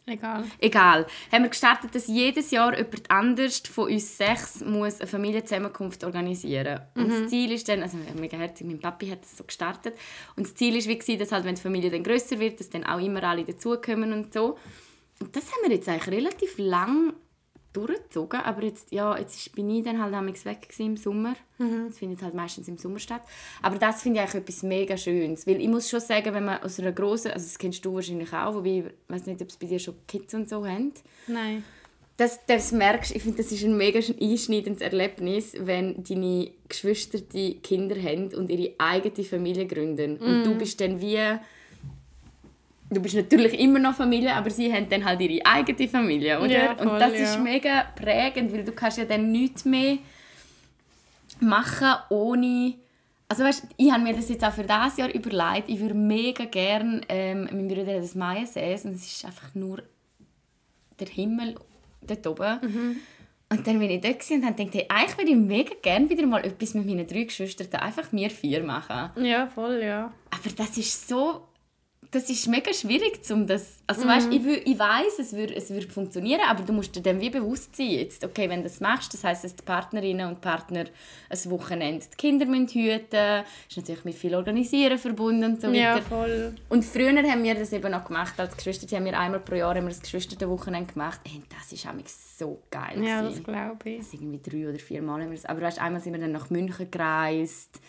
Egal. Egal. Haben wir gestartet, dass jedes Jahr jemand anders von uns sechs muss eine Familienzusammenkunft organisieren Und das Ziel ist dann, also mega herzig, mein Papi hat das so gestartet. Und das Ziel war, wie, dass halt, wenn die Familie dann grösser wird, dass dann auch immer alle dazukommen und so. Und das haben wir jetzt eigentlich relativ lang durchgezogen. Aber jetzt, ja, jetzt ist- bin ich dann halt amigs weg im Sommer. Das findet halt meistens im Sommer statt. Aber das finde ich eigentlich etwas mega Schönes. Weil ich muss schon sagen, wenn man aus einer grossen, also das kennst du wahrscheinlich auch, wobei ich weiß nicht, ob es bei dir schon Kids und so haben. Nein. Das, das merkst, ich finde, das ist ein mega einschneidendes Erlebnis, wenn deine Geschwister die Kinder haben und ihre eigene Familie gründen. Und du bist dann wie... Du bist natürlich immer noch Familie, aber sie haben dann halt ihre eigene Familie, oder? Ja, voll, und das ja. ist mega prägend, weil du kannst ja dann nichts mehr machen ohne... Also weißt, ich habe mir das jetzt auch für dieses Jahr überlegt. Ich würde mega gerne... Ähm, mein Bruder hat das Maiensäß und es ist einfach nur der Himmel dort oben. Und dann bin ich dort und habe gedacht, hey, eigentlich würde ich mega gerne wieder mal etwas mit meinen drei Geschwistern, einfach wir vier machen. Ja, voll, ja. Aber das ist so das ist mega schwierig, um das... Also weißt, ich, wü- ich weiß, es würde es würd funktionieren, aber du musst dir dann wie bewusst sein, jetzt, okay, wenn du das machst, das heisst, dass die Partnerinnen und Partner ein Wochenende die Kinder müssen hüten ist natürlich mit viel Organisieren verbunden und so Ja, weiter. voll. Und früher haben wir das eben noch gemacht, als Geschwister, haben wir einmal pro Jahr haben wir das Geschwisterwochenende gemacht. Hey, das ist nämlich so geil. Ja, gewesen. das glaube ich. Das irgendwie drei oder vier Mal haben wir das. Aber weißt, einmal sind wir dann nach München gereist.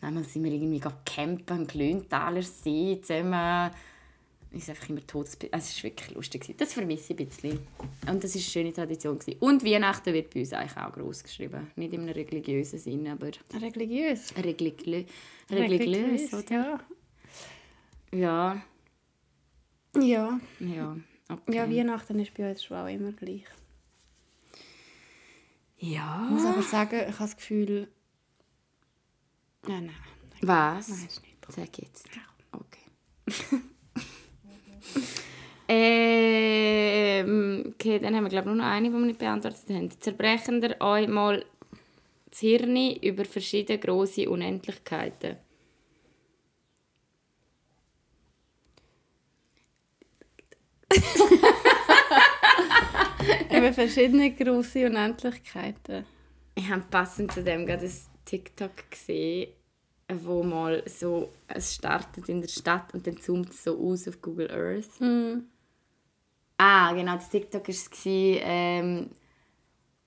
Einmal sind wir irgendwie campen am Glönthaler See zusammen. Es ist einfach immer totes... Also es war wirklich lustig. Das vermisse ich ein bisschen. Und das war eine schöne Tradition. Und Weihnachten wird bei uns eigentlich auch gross geschrieben. Nicht in einem religiösen Sinn, aber Religiös. religiö religiös, oder? Ja. Ja, Ja. ja. Okay. ja, Weihnachten ist bei uns schon auch immer gleich. ja. Ich muss aber sagen, ich habe das Gefühl... Nein, nein. Was? Nein, ist nicht. Sag jetzt. Okay. ähm, okay, dann haben wir glaube ich nur noch eine, die wir nicht beantwortet haben. Zerbrechen ihr euch mal das Hirn über verschiedene grosse Unendlichkeiten? Eben verschiedene grosse Unendlichkeiten. Ich habe passend zu dem gerade ein TikTok gesehen, wo mal so, es startet in der Stadt und dann zoomt es so aus auf Google Earth. Ah, genau, das TikTok war es. Ähm,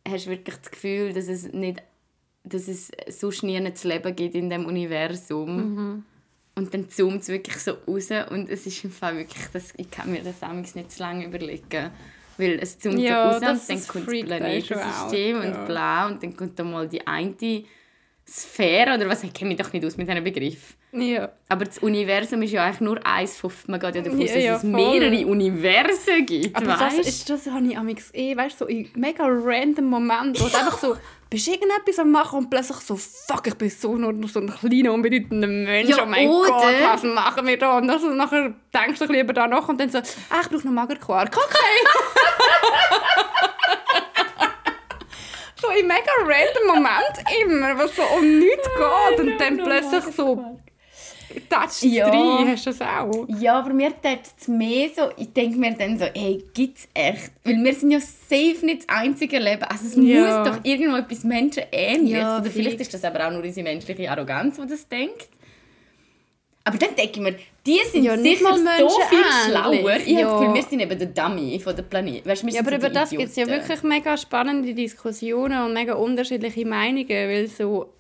hast du wirklich das Gefühl, dass es nicht dass es sonst nie ein Leben gibt in dem Universum. Und dann zoomt es wirklich so raus und es ist im Fall wirklich, das, ich kann mir das amigs nicht zu lange überlegen. Weil es zoomt Ja, so raus und dann kommt das Planetensystem out, und ja. bla und dann kommt da mal die eine Sphäre oder was, ich kenne mich doch nicht aus mit diesem Begriff. Ja. Aber das Universum ist ja eigentlich nur eins von, man geht ja davon aus, Ja, dass ja, es voll. mehrere Universen gibt, Aber das, weißt? ist, das habe ich amix eh, weißt du, so in mega random Moment, wo du einfach so bist irgendetwas am machen und plötzlich so, fuck, ich bin so nur noch so ein kleiner, unbedeutender Mensch, Ja, oh mein oder? Gott, was machen wir da? Und dann so, nachher denkst du über da nach und dann so, ah, ich brauche noch Magerquark, okay. in mega random Moment immer, was so um nichts geht und dann plötzlich so, touchst Ja. rein, hast du das auch? Ja, aber mir tut es mehr so, ich denke mir dann so, hey, gibt's echt? Weil wir sind ja safe nicht das einzige Leben. Also es Ja. muss doch irgendwo etwas Menschenähnliches. Ja, Oder vielleicht ist das aber auch nur unsere menschliche Arroganz, die das denkt. Aber dann denke ich mir, die sind Ja, nicht sicher mal so viel schlauer. Ich Ja. habe wir sind eben der Dummy von der Planet. Weißt, Ja, aber über das gibt es ja wirklich mega spannende Diskussionen und mega unterschiedliche Meinungen, weil so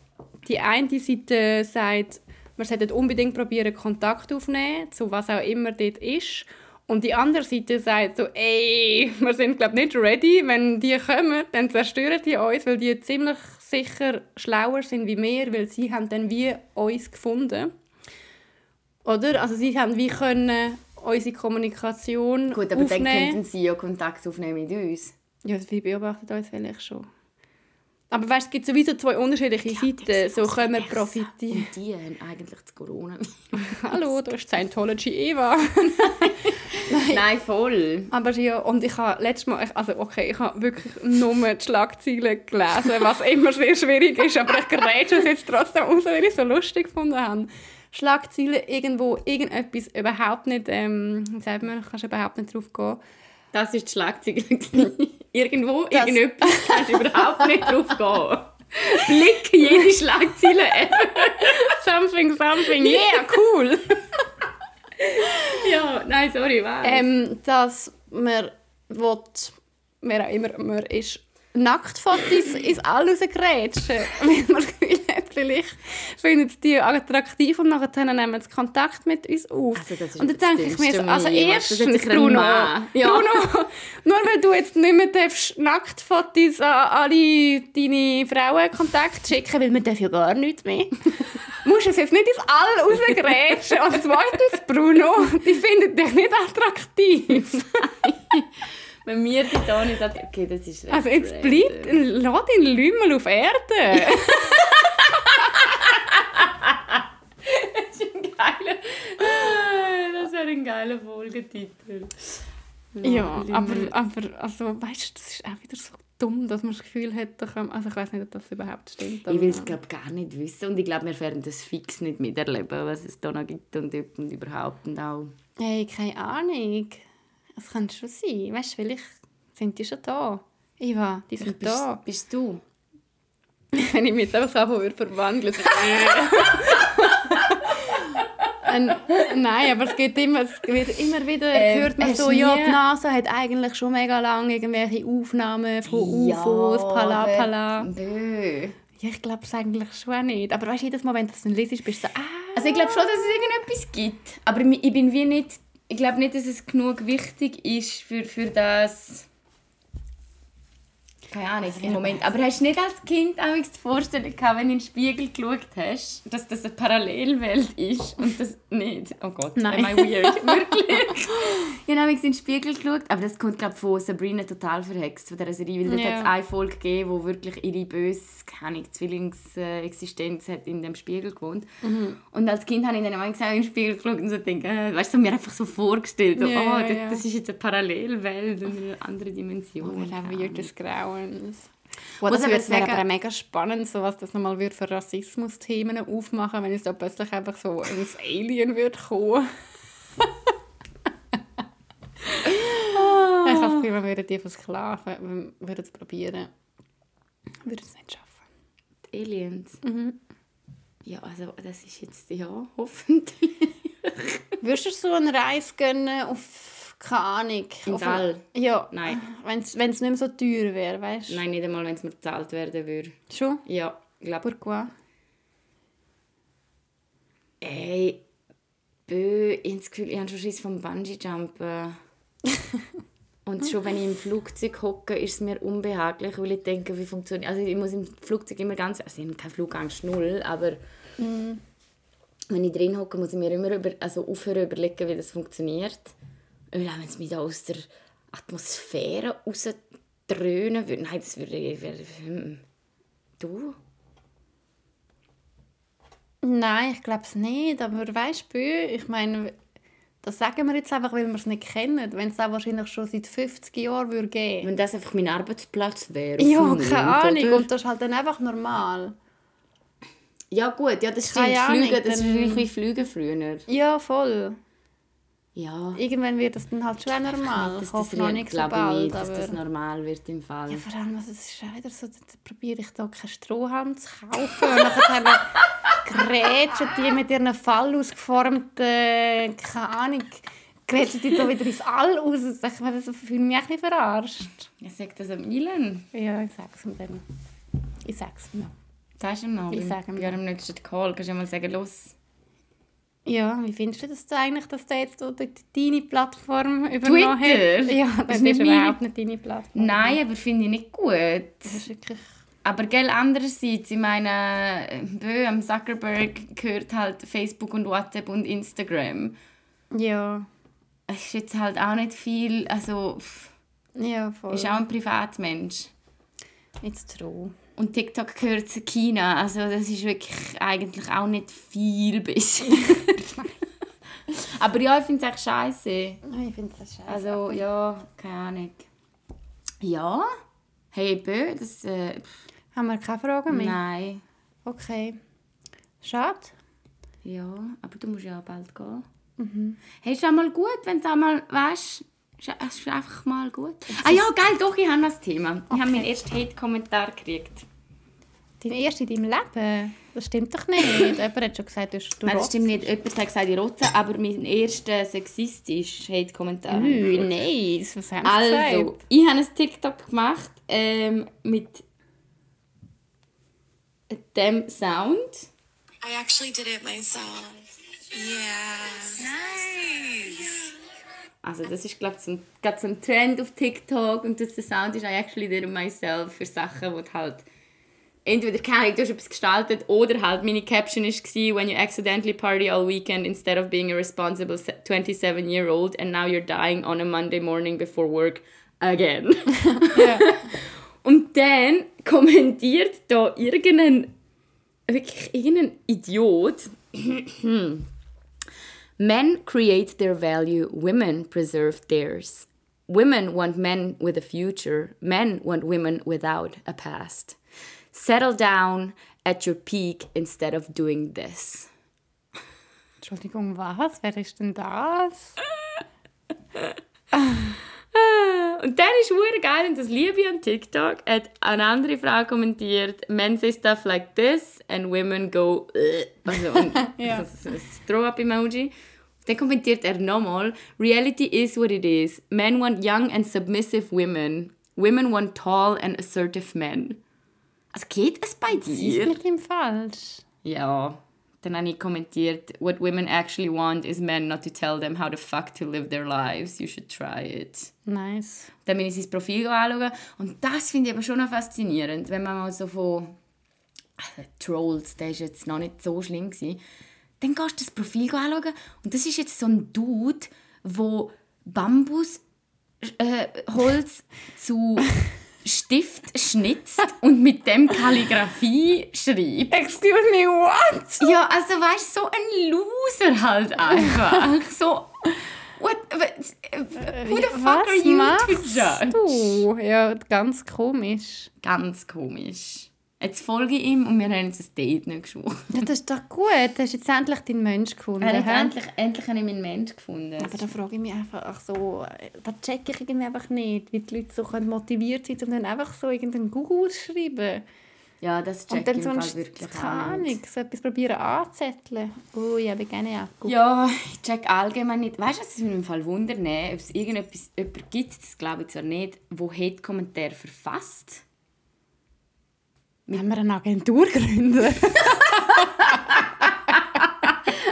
die eine Seite sagt, man sollte unbedingt probieren, Kontakt aufzunehmen, zu was auch immer dort ist. Und die andere Seite sagt so, ey, wir sind glaube nicht ready, wenn die kommen, dann zerstören die uns, weil die ziemlich sicher schlauer sind wie wir, weil sie haben dann wie uns gefunden. Oder? Also sie haben wie können unsere Kommunikation Gut, aber dann aufnehmen. könnten sie ja Kontakt aufnehmen mit uns. Ja, sie beobachtet uns vielleicht schon. Aber weißt, es gibt sowieso zwei unterschiedliche Seiten. So können wir profitieren. Und die haben eigentlich das Corona. Hallo, da ist Scientology Eva. Nein, voll. Aber ja, und ich habe letztes Mal, also okay, ich habe wirklich nur die Schlagzeilen gelesen, was immer sehr schwierig ist, aber ich grätsche es jetzt trotzdem raus, weil ich es so lustig gefunden habe. Schlagzeilen irgendwo, irgendetwas überhaupt nicht, ähm, sagt man, kannst du überhaupt nicht drauf gehen. Das ist die Schlagzeile. Irgendwo, Das- irgendetwas, kannst du überhaupt nicht drauf gehen. Blick jede Schlagzeile ever. Something, something, yeah, cool. Ja, nein, sorry, was? ähm, dass man will, wer auch immer man ist, Nacktfotos ins All rausgrätschen. Weil man hat, vielleicht finden sie die attraktiv und nachher nehmen sie Kontakt mit uns auf. Also, das ist und dann denke ich mir so, also erstens, Bruno, Ja. Bruno, nur weil du jetzt nicht mehr darfst Nacktfotos an alle deine Frauen Kontakt schicken, weil man darf ja gar nichts mehr. musst du es jetzt nicht ins All rausgrätschen. Und zweitens, Bruno, die finden dich nicht attraktiv. Wenn wir die da nicht... hat- Okay, das ist Also jetzt bleibt, lass den Lümmel auf Erde. Das ist ein geiler... Das wäre ein geiler Folgetitel. ja, aber, aber also, weißt du, das ist auch wieder so dumm, dass man das Gefühl hat, also ich weiß nicht, ob das überhaupt stimmt. Ich will es glaub, gar nicht wissen und ich glaube, wir werden das fix nicht miterleben, was es da noch gibt und, und überhaupt und auch Hey, keine Ahnung. Es kann schon sein. Weißt du, vielleicht sind die schon da. Eva, die sind bist, da. bist du? Wenn ich mich jetzt einfach so verwandeln. Ein, nein, aber es geht immer, es wird immer wieder, Ähm, hört man so, ja, die NASA hat eigentlich schon mega lange irgendwelche Aufnahmen von UFOs, Ja, Pala aber- Pala. Nö. Ja, ich glaube es eigentlich schon nicht. Aber weißt du, jedes Mal, wenn du das dann liest, bist du so, ah. Also ich glaube schon, dass es irgendetwas gibt. Aber ich bin wie nicht... Ich glaube nicht, dass es genug wichtig ist für, für das... Keine Ahnung, im Moment. Aber hast du nicht als Kind auch die Vorstellung gehabt, wenn du in den Spiegel geschaut hast, dass das eine Parallelwelt ist und das nicht? Oh Gott, Nein. am I weird? Wirklich? ich habe in den Spiegel geschaut, aber das kommt glaube von Sabrina total verhext, von dieser Serie, weil dort Ja. hat es eine Folge gegeben, wo wirklich ihre böse, keine Zwillingsexistenz hat in dem Spiegel gewohnt. Mhm. Und als Kind habe ich dann manchmal in den Spiegel geschaut und so gedacht, äh, weißt du, mir einfach so vorgestellt, so, Ja, oh, das, ja. das ist jetzt eine Parallelwelt und eine andere Dimension. Das ist auch Keine weird des Oh, Muss das würde wäre sagen- aber mega spannend, so was das nochmal würde für Rassismus-Themen aufmachen, wenn es da plötzlich einfach so ein Alien würde kommen. ich habe das Gefühl, wir würden die versklaven, wir würden es probieren. Würden es nicht schaffen. Die Aliens. Mhm. Ja, also das ist jetzt, ja, hoffentlich. Würdest du so eine Reise gönnen auf, keine Ahnung? Eine- All? Ja. Nein. Wenn es nicht mehr so teuer wäre, weißt du? Nein, nicht einmal, wenn es mir gezahlt werden würde. Schon? Ja, ich glaube, Pourquoi? ey, bö, ich habe das Gefühl, ich habe schon Schiss vom Bungee-Jumpen. Und schon wenn ich im Flugzeug hocke, ist es mir unbehaglich, weil ich denke, wie funktioniert... Also ich muss im Flugzeug immer ganz... Also ich habe keine Flugangst, null, aber... Wenn ich drin hocke, muss ich mir immer über, also aufhören überlegen, wie das funktioniert. Auch wenn es mich da aus der Atmosphäre rausdröhnen würde... Nein, das würde... ich- hm. Du? Nein, ich glaube es nicht. Aber weißt du, ich meine, das sagen wir jetzt einfach, weil wir es nicht kennen. Wenn es auch wahrscheinlich schon seit 50 Jahren würde geben Wenn das einfach mein Arbeitsplatz wäre. Ja, keine Ahnung. oder? Und das ist halt dann einfach normal. Ja gut, ja das stimmt. Keine Ahnung, Flüge, das ist wahrscheinlich wie Flüge früher. Ja, voll. Ja, Irgendwann wird das dann halt schon normal. dass Ich das hoffe noch nicht so bald. ich nicht, dass aber... das normal wird im Fall. Ja, vor allem, also, es ist auch wieder so, da probiere ich da keinen Strohhalm zu kaufen. Und nachher grätschen die mit ihren Fall ausgeformten, keine Ahnung, grätschen die da wieder ins All raus. Ich meine, das fühle mich bisschen verarscht. Ich sage das am Ilan. Ja, ich sag's ihm dann. Ich sag's ihm. Sagst du ihm noch? Ich sage ihm noch. eurem nächsten Call kannst du mal sagen, los. Ja, wie findest du das eigentlich, dass der jetzt deine Plattform übernommen Twitter? hat? Ja, Das ist ist, meine- überhaupt nicht deine Plattform. Nein, aber finde ich nicht gut. Das ist wirklich... Aber gell, andererseits, ich meine, äh, bö, am Zuckerberg gehört halt Facebook und WhatsApp und Instagram. Ja, Es ist jetzt halt auch nicht viel, also pff, ja, voll. ist auch ein Privatmensch. It's true. Und TikTok gehört zu China, also das ist wirklich eigentlich auch nicht viel besser. Aber ja, ich finde es echt scheiße. Ich finde das scheiße. Also ja, keine Ahnung. Ja? Hey, bö, das... Äh, Haben wir keine Fragen mehr? nein. Okay. Schade. Ja, aber du musst ja bald gehen. Hey, ist auch mal gut, wenn du auch mal, weißt es ist einfach mal gut. Ah ja, geil, doch, ich habe das Thema. Ich habe meinen ersten Hate-Kommentar gekriegt. Dein erster in deinem Leben? Das stimmt doch nicht. Jemand hat schon gesagt, du, du Nein, das stimmt nicht. Jemand hat gesagt, ich rotze, aber mein erster sexistischer Hate-Kommentar. Ui, nice. Was haben sie Also, gesagt? ich habe ein TikTok gemacht ähm, mit dem Sound. I actually did it myself. Yeah. Nice. Also das ist glaube ich so ein, gerade so ein Trend auf TikTok und das, der Sound ist I actually did it myself für Sachen, wo du halt entweder keine Ahnung, du hast etwas gestaltet oder halt meine Caption war «When you accidentally party all weekend instead of being a responsible 27-year-old and now you're dying on a Monday morning before work again». Und dann kommentiert da irgendein, wirklich irgendein Idiot, Men create their value, women preserve theirs. Women want men with a future, men want women without a past. Settle down at your peak instead of doing this. Entschuldigung, was? Wer ist denn das? Und dann ist hure geil und das liebe ich an TikTok. Hat eine andere Frau kommentiert, men say stuff like this and women go "Ugh." also und Ja. das ist ein Throw-up-Emoji. Dann kommentiert er nochmal, reality is what it is. Men want young and submissive women. Women want tall and assertive men. Also geht es bei Sie ist dir? mit ihm falsch. Ja. Dann habe ich kommentiert, what women actually want is men not to tell them how the fuck to live their lives. You should try it. Nice. Dann bin ich sein Profil anschauen. Und das finde ich aber schon noch faszinierend, wenn man mal so von äh, Trolls, der ist jetzt noch nicht so schlimm gewesen. Dann gehst du das Profil anschauen und das ist jetzt so ein Dude, wo Bambus äh, Holz zu Stift schnitzt und mit dem Kalligrafie schreibt. Excuse me, what? Ja, also weißt du, so ein Loser halt einfach. so, what, what, who the fuck Was are you to judge? du? Ja, ganz komisch. Ganz komisch. Jetzt folge ich ihm und wir haben uns ein Date nicht geschworen. Ja, das ist doch gut. Du hast jetzt endlich deinen Mensch gefunden. Hat hä? endlich, endlich habe ich meinen Mensch gefunden. Aber da frage ich mich einfach ach so, da checke ich irgendwie einfach nicht, wie die Leute so motiviert sind und dann einfach so irgendeinen Google ausschreiben. Ja, das check Und dann ich im Fall wirklich keine nicht. Ahnung, so etwas probieren anzuzetteln. Oh, ich habe gerne Akku. Ja, ich check allgemein nicht. Weißt du, es mich im Fall wundern ob es irgendetwas gibt, das glaube ich zwar nicht, wo Hate-Kommentare verfasst. Wenn wir eine Agentur gründen?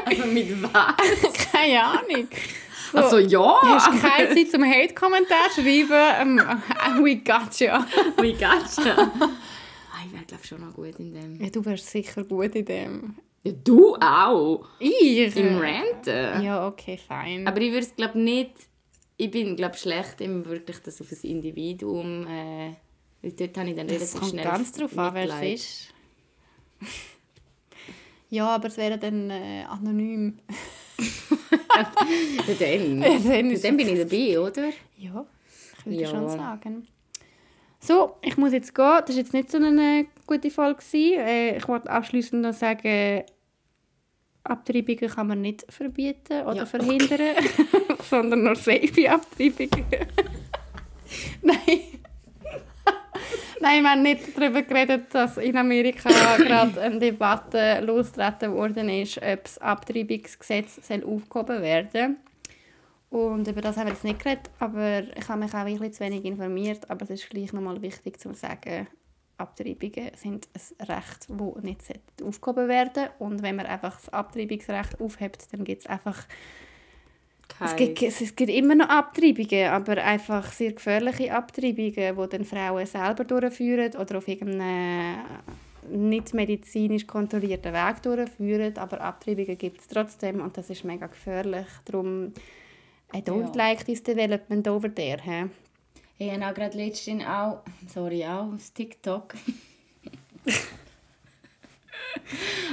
Also mit was? keine Ahnung. So, Also ja! Hast du keine Zeit zum Hate-Kommentar schreiben? Ähm, we got you. wie geht's dir? Ah, Ich wäre glaube schon noch gut in dem. Ja, du wärst sicher gut in dem. Ja, du auch! Ich? Im Ranten. Ja, okay, fein. Aber ich würde es glaube nicht... Ich bin glaube schlecht im wirklich das auf ein Individuum... Äh, weil dort habe ich dann das relativ kommt schnell ganz drauf an, wer es ist. Ja, aber es wäre dann äh, anonym. Ja, dann. Ja, dann dann bin ich dabei, oder? Ja, ich würde Ja. schon sagen. So, ich muss jetzt gehen. Das war jetzt nicht so eine gute Folge. Äh, ich wollte abschließend noch sagen, Abtreibungen kann man nicht verbieten oder Ja. verhindern, sondern nur safe Abtreibungen. Nein. Nein, wir haben nicht darüber geredet, dass in Amerika gerade eine Debatte losgetreten worden ist, ob das Abtreibungsgesetz soll aufgehoben werden Und über das haben wir jetzt nicht geredet, aber ich habe mich auch wirklich zu wenig informiert. Aber es ist gleich nochmal wichtig zu sagen, Abtreibungen sind ein Recht, das nicht sollte aufgehoben werden Und wenn man einfach das Abtreibungsrecht aufhebt, dann gibt es einfach es gibt, es gibt immer noch Abtreibungen, aber einfach sehr gefährliche Abtreibungen, die dann Frauen selber durchführen oder auf irgendeinem nicht medizinisch kontrollierten Weg durchführen. Aber Abtreibungen gibt es trotzdem und das ist mega gefährlich. Darum, I don't Ja. like this development over there. He? Ich habe auch gerade letztens auch, sorry, auch auf TikTok.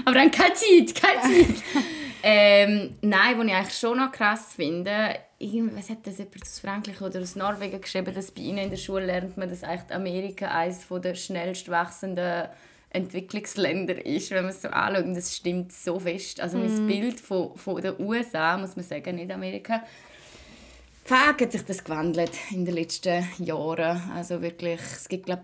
Aber dann keine Zeit, keine Zeit. ähm, nein, was ich eigentlich schon noch krass finde, was hat das jemand aus Frankreich oder aus Norwegen geschrieben, dass bei ihnen in der Schule lernt man, dass eigentlich Amerika eines der schnellst wachsenden Entwicklungsländer ist, wenn man es so anschaut. Und das stimmt so fest. Also mein Bild von, von den USA, muss man sagen, nicht Amerika, Fuck, hat sich das gewandelt in den letzten Jahren. Also wirklich, es gibt glaub,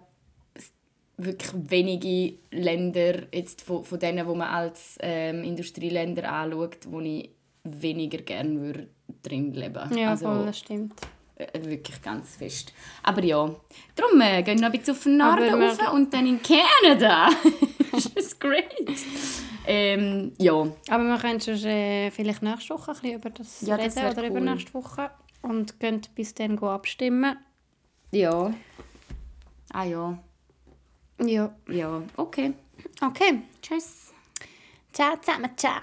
wirklich wenige Länder jetzt von, von denen, wo man als ähm, Industrieländer anschaut, wo ich weniger gerne würde drin leben. Ja, also, voll, das stimmt. äh, wirklich ganz fest. Aber ja, darum äh, gehen wir noch ein bisschen auf den Norden rauf und dann in Kanada. das ist great. Ähm, ja, Aber wir können schon äh, vielleicht nächste Woche ein bisschen über das Ja, das reden wär oder cool. übernächste Woche. Und gehen bis dann abstimmen. ja. Ah ja, Ja. ja, okay. Okay. Tschüss. Ciao zusammen, ciao.